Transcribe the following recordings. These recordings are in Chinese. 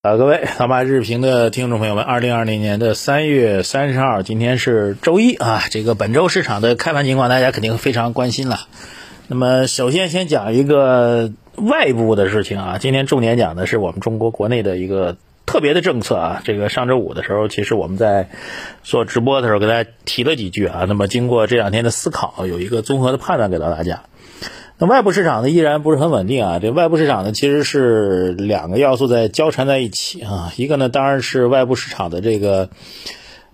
呃，各位老马日评的听众朋友们，二零二零年的三月三十号，今天是周一啊。这个本周市场的开盘情况，大家肯定非常关心了。那么，首先先讲一个外部的事情啊。今天重点讲的是我们中国国内的一个特别的政策啊。这个上周五的时候，其实我们在做直播的时候，给大家提了几句啊。那么，经过这两天的思考，有一个综合的判断给到大家。那外部市场呢依然不是很稳定啊，这外部市场呢其实是两个要素在交缠在一起啊，一个呢当然是外部市场的这个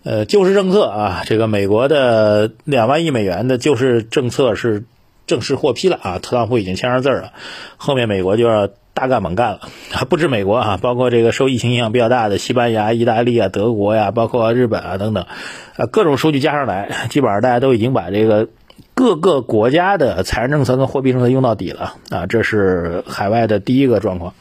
呃救市政策啊，这个美国的两万亿美元的救市政策是正式获批了啊，特朗普已经签上字了，后面美国就要大干猛干了，不止美国啊，包括这个受疫情影响比较大的西班牙、意大利啊、德国呀，包括日本啊等等，啊各种数据加上来，基本上大家都已经把这个。各个国家的财政政策跟货币政策用到底了啊，这是海外的第一个状况。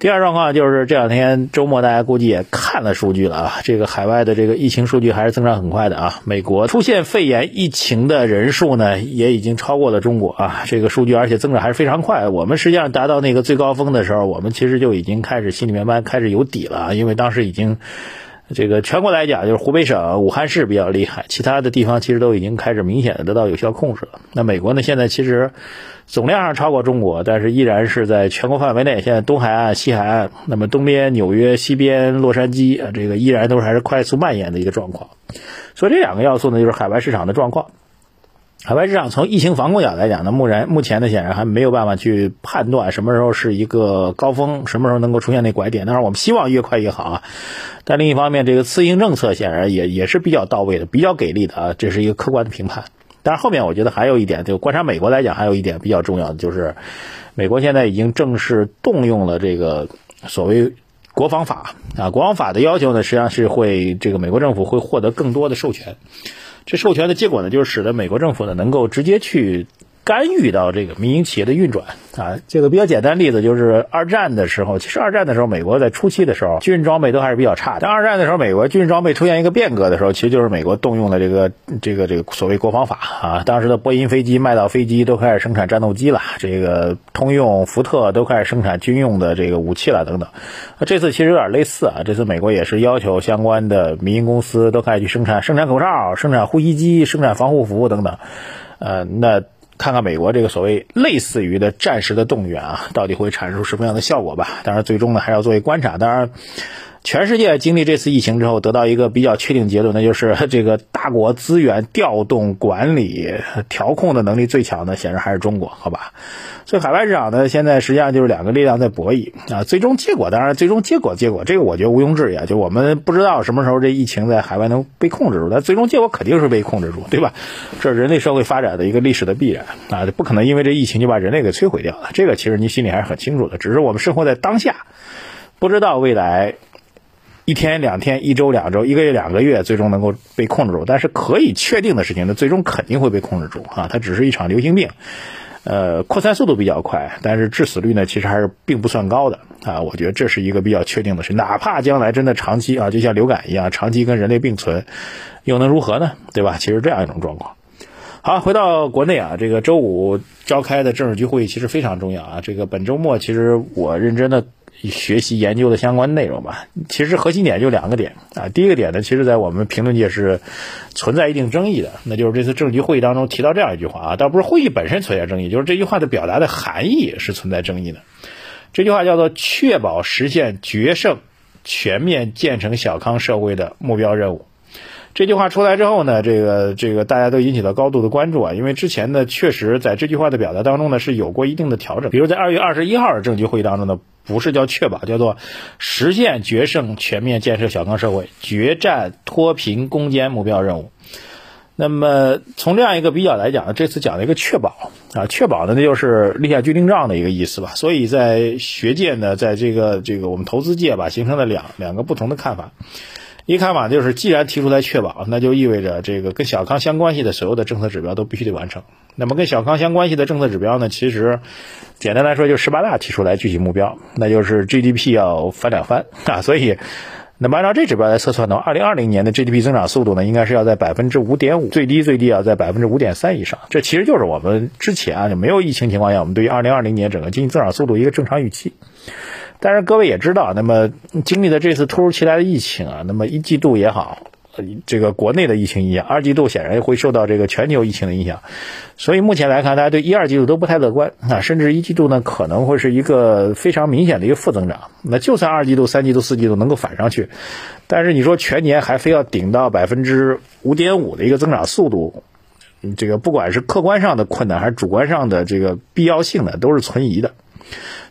第二状况就是这两天周末大家估计也看了数据了啊，这个海外的这个疫情数据还是增长很快的啊。美国出现肺炎疫情的人数呢，也已经超过了中国啊，这个数据而且增长还是非常快。我们实际上达到那个最高峰的时候，我们其实就已经开始心里面慢开始有底了啊，因为当时已经。这个全国来讲，就是湖北省武汉市比较厉害，其他的地方其实都已经开始明显的得到有效控制了。那美国呢，现在其实总量上超过中国，但是依然是在全国范围内。现在东海岸、西海岸，那么东边纽约、西边洛杉矶啊，这个依然都还是快速蔓延的一个状况。所以这两个要素呢，就是海外市场的状况。海外市场从疫情防控角来讲呢，目前目前呢显然还没有办法去判断什么时候是一个高峰，什么时候能够出现那拐点。当然我们希望越快越好啊。但另一方面，这个刺激政策显然也也是比较到位的，比较给力的啊，这是一个客观的评判。但是后面我觉得还有一点，就观察美国来讲，还有一点比较重要的就是，美国现在已经正式动用了这个所谓国防法啊，国防法的要求呢，实际上是会这个美国政府会获得更多的授权。这授权的结果呢，就是使得美国政府呢能够直接去。干预到这个民营企业的运转啊，这个比较简单例子就是二战的时候，其实二战的时候，美国在初期的时候，军事装备都还是比较差的。但二战的时候，美国军事装备出现一个变革的时候，其实就是美国动用了这个这个这个所谓国防法啊。当时的波音飞机、麦道飞机都开始生产战斗机了，这个通用、福特都开始生产军用的这个武器了等等。那这次其实有点类似啊，这次美国也是要求相关的民营公司都开始去生产生产口罩、生产呼吸机、生产防护服等等。呃，那。看看美国这个所谓类似于的战时的动员啊，到底会产生出什么样的效果吧？当然，最终呢还要作为观察。当然。全世界经历这次疫情之后，得到一个比较确定结论，那就是 这个大国资源调动、管理、调控的能力最强的，显然还是中国，好吧？所以海外市场呢，现在实际上就是两个力量在博弈啊。最终结果，当然最终结果，结果这个我觉得毋庸置疑啊。就我们不知道什么时候这疫情在海外能被控制住，但最终结果肯定是被控制住，对吧？这是人类社会发展的一个历史的必然啊，不可能因为这疫情就把人类给摧毁掉了。这个其实你心里还是很清楚的，只是我们生活在当下，不知道未来。一天两天，一周两周，一个月两个月，最终能够被控制住。但是可以确定的事情呢，最终肯定会被控制住啊！它只是一场流行病，呃，扩散速度比较快，但是致死率呢，其实还是并不算高的啊。我觉得这是一个比较确定的事。哪怕将来真的长期啊，就像流感一样，长期跟人类并存，又能如何呢？对吧？其实这样一种状况。好，回到国内啊，这个周五召开的政治局会议其实非常重要啊。这个本周末，其实我认真的。学习研究的相关内容吧，其实核心点就两个点啊。第一个点呢，其实在我们评论界是存在一定争议的，那就是这次政局会议当中提到这样一句话啊，倒不是会议本身存在争议，就是这句话的表达的含义是存在争议的。这句话叫做“确保实现决胜、全面建成小康社会的目标任务”。这句话出来之后呢，这个这个大家都引起了高度的关注啊，因为之前呢，确实在这句话的表达当中呢是有过一定的调整，比如在二月二十一号的政局会议当中呢，不是叫确保，叫做实现决胜全面建设小康社会，决战脱贫攻坚目标任务。那么从这样一个比较来讲呢，这次讲了一个确保啊，确保呢那就是立下军令状的一个意思吧。所以在学界呢，在这个这个我们投资界吧，形成了两两个不同的看法。一看法就是，既然提出来确保，那就意味着这个跟小康相关系的所有的政策指标都必须得完成。那么跟小康相关系的政策指标呢，其实简单来说就十八大提出来具体目标，那就是 GDP 要翻两番啊。所以，那么按照这指标来测算的话，二零二零年的 GDP 增长速度呢，应该是要在百分之五点五，最低最低要在百分之五点三以上。这其实就是我们之前啊就没有疫情情况下，我们对于二零二零年整个经济增长速度一个正常预期。但是各位也知道，那么经历了这次突如其来的疫情啊，那么一季度也好。这个国内的疫情影响，二季度显然会受到这个全球疫情的影响，所以目前来看，大家对一二季度都不太乐观啊，甚至一季度呢可能会是一个非常明显的一个负增长。那就算二季度、三季度、四季度能够反上去，但是你说全年还非要顶到百分之五点五的一个增长速度，这个不管是客观上的困难还是主观上的这个必要性呢，都是存疑的。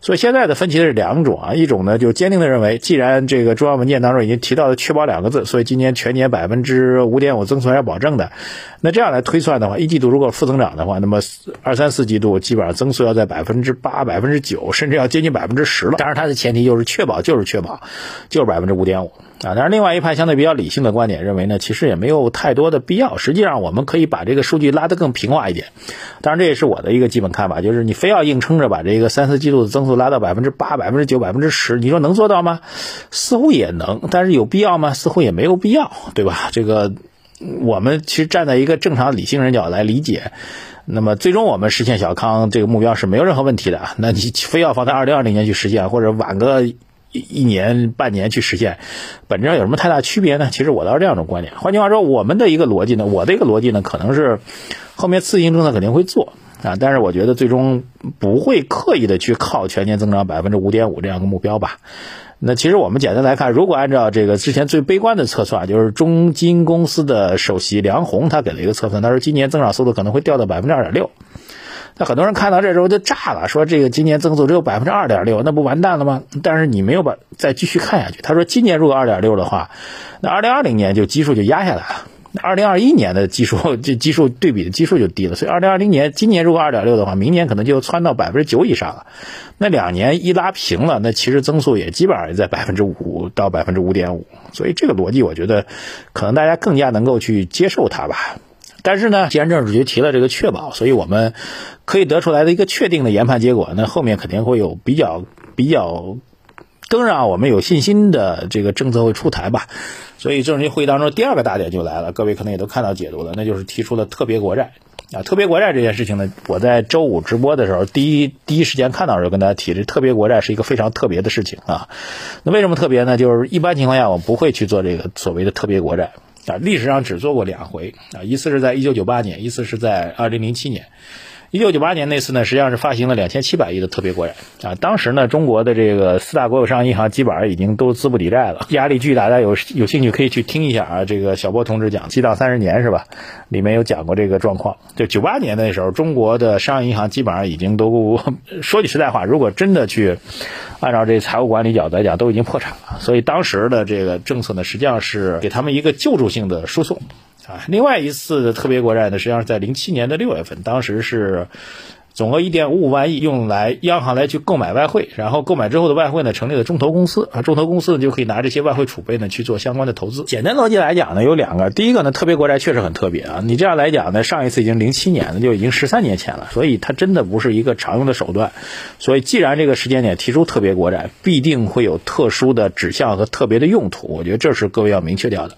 所以现在的分歧是两种啊，一种呢就坚定的认为，既然这个中央文件当中已经提到了“确保”两个字，所以今年全年百分之五点五增速要保证的，那这样来推算的话，一季度如果负增长的话，那么二三四季度基本上增速要在百分之八、百分之九，甚至要接近百分之十了。当然，它的前提就是确保，就是确保，就是百分之五点五。啊，但是另外一派相对比较理性的观点认为呢，其实也没有太多的必要。实际上，我们可以把这个数据拉得更平滑一点。当然，这也是我的一个基本看法，就是你非要硬撑着把这个三四季度的增速拉到百分之八、百分之九、百分之十，你说能做到吗？似乎也能，但是有必要吗？似乎也没有必要，对吧？这个我们其实站在一个正常理性人角来理解，那么最终我们实现小康这个目标是没有任何问题的。那你非要放在二零二零年去实现，或者晚个。一年半年去实现，本质上有什么太大区别呢？其实我倒是这样一种观点。换句话说，我们的一个逻辑呢，我的一个逻辑呢，可能是后面刺激性政策肯定会做啊，但是我觉得最终不会刻意的去靠全年增长百分之五点五这样的目标吧。那其实我们简单来看，如果按照这个之前最悲观的测算，就是中金公司的首席梁红他给了一个测算，他说今年增长速度可能会掉到百分之二点六。那很多人看到这时候就炸了，说这个今年增速只有百分之二点六，那不完蛋了吗？但是你没有把再继续看下去。他说今年如果二点六的话，那二零二零年就基数就压下来了，二零二一年的基数这基数对比的基数就低了，所以二零二零年今年如果二点六的话，明年可能就窜到百分之九以上了。那两年一拉平了，那其实增速也基本上也在百分之五到百分之五点五，所以这个逻辑我觉得可能大家更加能够去接受它吧。但是呢，既然政治局提了这个确保，所以我们可以得出来的一个确定的研判结果，那后面肯定会有比较比较更让我们有信心的这个政策会出台吧。所以政治局会议当中第二个大点就来了，各位可能也都看到解读了，那就是提出了特别国债啊。特别国债这件事情呢，我在周五直播的时候，第一第一时间看到的时候跟大家提，这特别国债是一个非常特别的事情啊。那为什么特别呢？就是一般情况下我不会去做这个所谓的特别国债。啊，历史上只做过两回啊，一次是在一九九八年，一次是在二零零七年。一九九八年那次呢，实际上是发行了两千七百亿的特别国债啊。当时呢，中国的这个四大国有商业银行基本上已经都资不抵债了，压力巨大。大家有有兴趣可以去听一下啊，这个小波同志讲《激荡三十年》是吧？里面有讲过这个状况。就九八年那时候，中国的商业银行基本上已经都说句实在话，如果真的去按照这财务管理角度来讲，都已经破产了。所以当时的这个政策呢，实际上是给他们一个救助性的输送。啊，另外一次特别国债呢，实际上是在零七年的六月份，当时是总额一点五五万亿，用来央行来去购买外汇，然后购买之后的外汇呢，成立了中投公司啊，中投公司呢就可以拿这些外汇储备呢去做相关的投资。简单逻辑来讲呢，有两个，第一个呢，特别国债确实很特别啊，你这样来讲呢，上一次已经零七年了，就已经十三年前了，所以它真的不是一个常用的手段。所以既然这个时间点提出特别国债，必定会有特殊的指向和特别的用途，我觉得这是各位要明确掉的。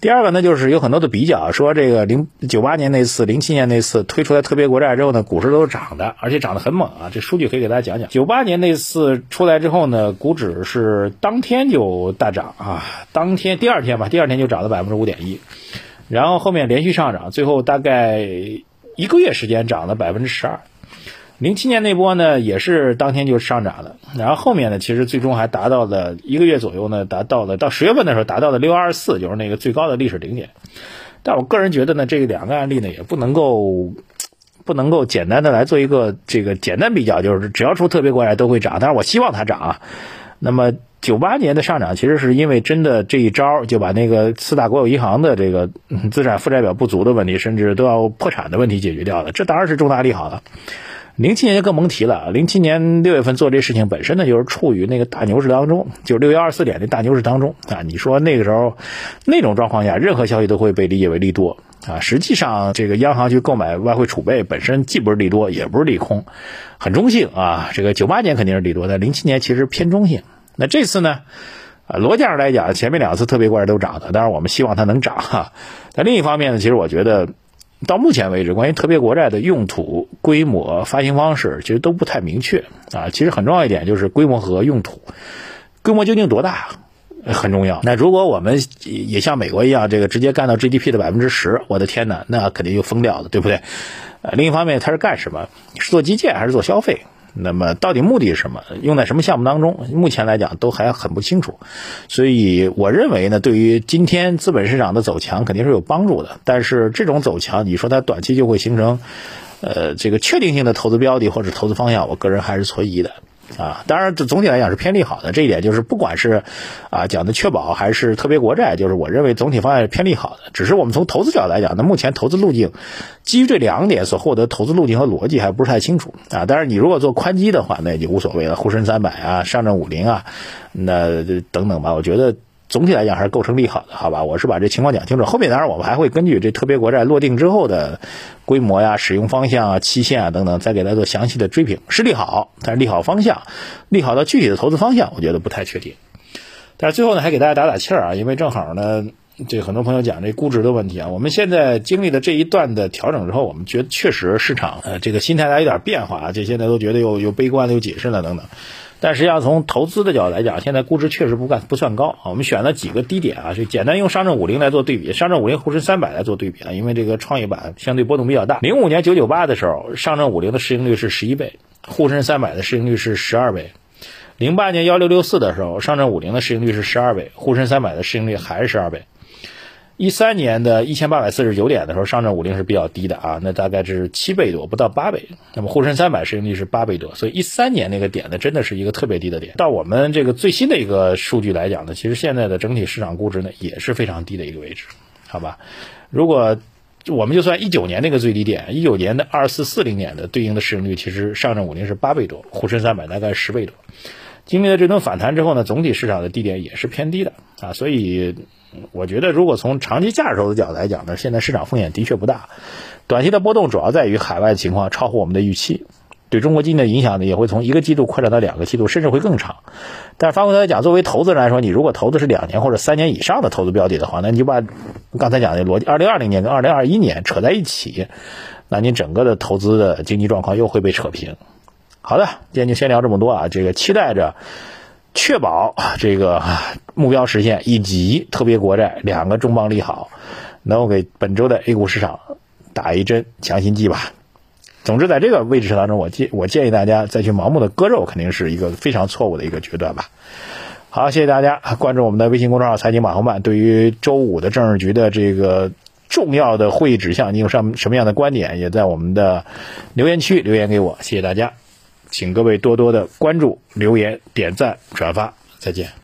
第二个呢，就是有很多的比较，说这个零九八年那次、零七年那次推出来特别国债之后呢，股市都涨的，而且涨得很猛啊。这数据可以给大家讲讲。九八年那次出来之后呢，股指是当天就大涨啊，当天第二天吧，第二天就涨了百分之五点一，然后后面连续上涨，最后大概一个月时间涨了百分之十二。零七年那波呢，也是当天就上涨了，然后后面呢，其实最终还达到了一个月左右呢，达到了到十月份的时候达到了六二四，就是那个最高的历史顶点。但我个人觉得呢，这两个案例呢，也不能够不能够简单的来做一个这个简单比较，就是只要出特别国债都会涨，但是我希望它涨啊。那么九八年的上涨，其实是因为真的这一招就把那个四大国有银行的这个资产负债表不足的问题，甚至都要破产的问题解决掉了，这当然是重大利好了。零七年就更甭提了，零七年六月份做这事情本身呢，就是处于那个大牛市当中，就是六幺二四点的大牛市当中啊。你说那个时候那种状况下，任何消息都会被理解为利多啊。实际上，这个央行去购买外汇储备本身既不是利多，也不是利空，很中性啊。这个九八年肯定是利多，但零七年其实偏中性。那这次呢，啊，逻辑上来讲，前面两次特别怪都涨的，当然我们希望它能涨哈。但另一方面呢，其实我觉得。到目前为止，关于特别国债的用途、规模、发行方式，其实都不太明确啊。其实很重要一点就是规模和用途，规模究竟多大很重要。那如果我们也像美国一样，这个直接干到 GDP 的百分之十，我的天哪，那肯定就疯掉了，对不对？呃，另一方面，它是干什么？是做基建还是做消费？那么到底目的是什么？用在什么项目当中？目前来讲都还很不清楚，所以我认为呢，对于今天资本市场的走强肯定是有帮助的。但是这种走强，你说它短期就会形成，呃，这个确定性的投资标的或者投资方向，我个人还是存疑的。啊，当然，这总体来讲是偏利好的。这一点就是，不管是啊讲的确保还是特别国债，就是我认为总体方案是偏利好的。只是我们从投资角度来讲，那目前投资路径基于这两点所获得投资路径和逻辑还不是太清楚啊。但是，你如果做宽基的话，那就无所谓了，沪深三百啊，上证五零啊，那等等吧，我觉得。总体来讲还是构成利好的，好吧？我是把这情况讲清楚。后面当然我们还会根据这特别国债落定之后的规模呀、使用方向啊、期限啊等等，再给它做详细的追评。是利好，但是利好方向、利好的具体的投资方向，我觉得不太确定。但是最后呢，还给大家打打气儿啊，因为正好呢，这很多朋友讲这估值的问题啊。我们现在经历了这一段的调整之后，我们觉得确实市场呃这个心态有点变化啊，这现在都觉得又又悲观了，又谨慎了等等。但实际上，从投资的角度来讲，现在估值确实不干不算高啊。我们选了几个低点啊，就简单用上证五零来做对比，上证五零沪深三百来做对比啊。因为这个创业板相对波动比较大。零五年九九八的时候，上证五零的市盈率是十一倍，沪深三百的市盈率是十二倍。零八年幺六六四的时候，上证五零的市盈率是十二倍，沪深三百的市盈率还是十二倍。一三年的一千八百四十九点的时候，上证五零是比较低的啊，那大概是七倍多，不到八倍。那么沪深三百市盈率是八倍多，所以一三年那个点呢，真的是一个特别低的点。到我们这个最新的一个数据来讲呢，其实现在的整体市场估值呢也是非常低的一个位置，好吧？如果我们就算一九年那个最低点，一九年的二四四零年的对应的市盈率，其实上证五零是八倍多，沪深三百大概十倍多。经历了这轮反弹之后呢，总体市场的低点也是偏低的啊，所以。我觉得，如果从长期价值投资角度来讲呢，现在市场风险的确不大，短期的波动主要在于海外情况超乎我们的预期，对中国经济的影响呢也会从一个季度扩展到两个季度，甚至会更长。但是反过来讲，作为投资人来说，你如果投的是两年或者三年以上的投资标的的话，那你就把刚才讲的逻辑，二零二零年跟二零二一年扯在一起，那你整个的投资的经济状况又会被扯平。好的，今天就先聊这么多啊，这个期待着。确保 这个 目标实现，以及特别国债两个重磅利好，能够给本周的 A 股市场打一针强心剂吧。总之，在这个位置当中，我建我建议大家再去盲目的割肉，肯定是一个非常错误的一个决断吧。好，谢谢大家关注我们的微信公众号“财经马后曼”。对于周五的政治局的这个重要的会议指向，你有什么什么样的观点？也在我们的留言区留言给我。谢谢大家。请各位多多的关注、留言、点赞、转发，再见。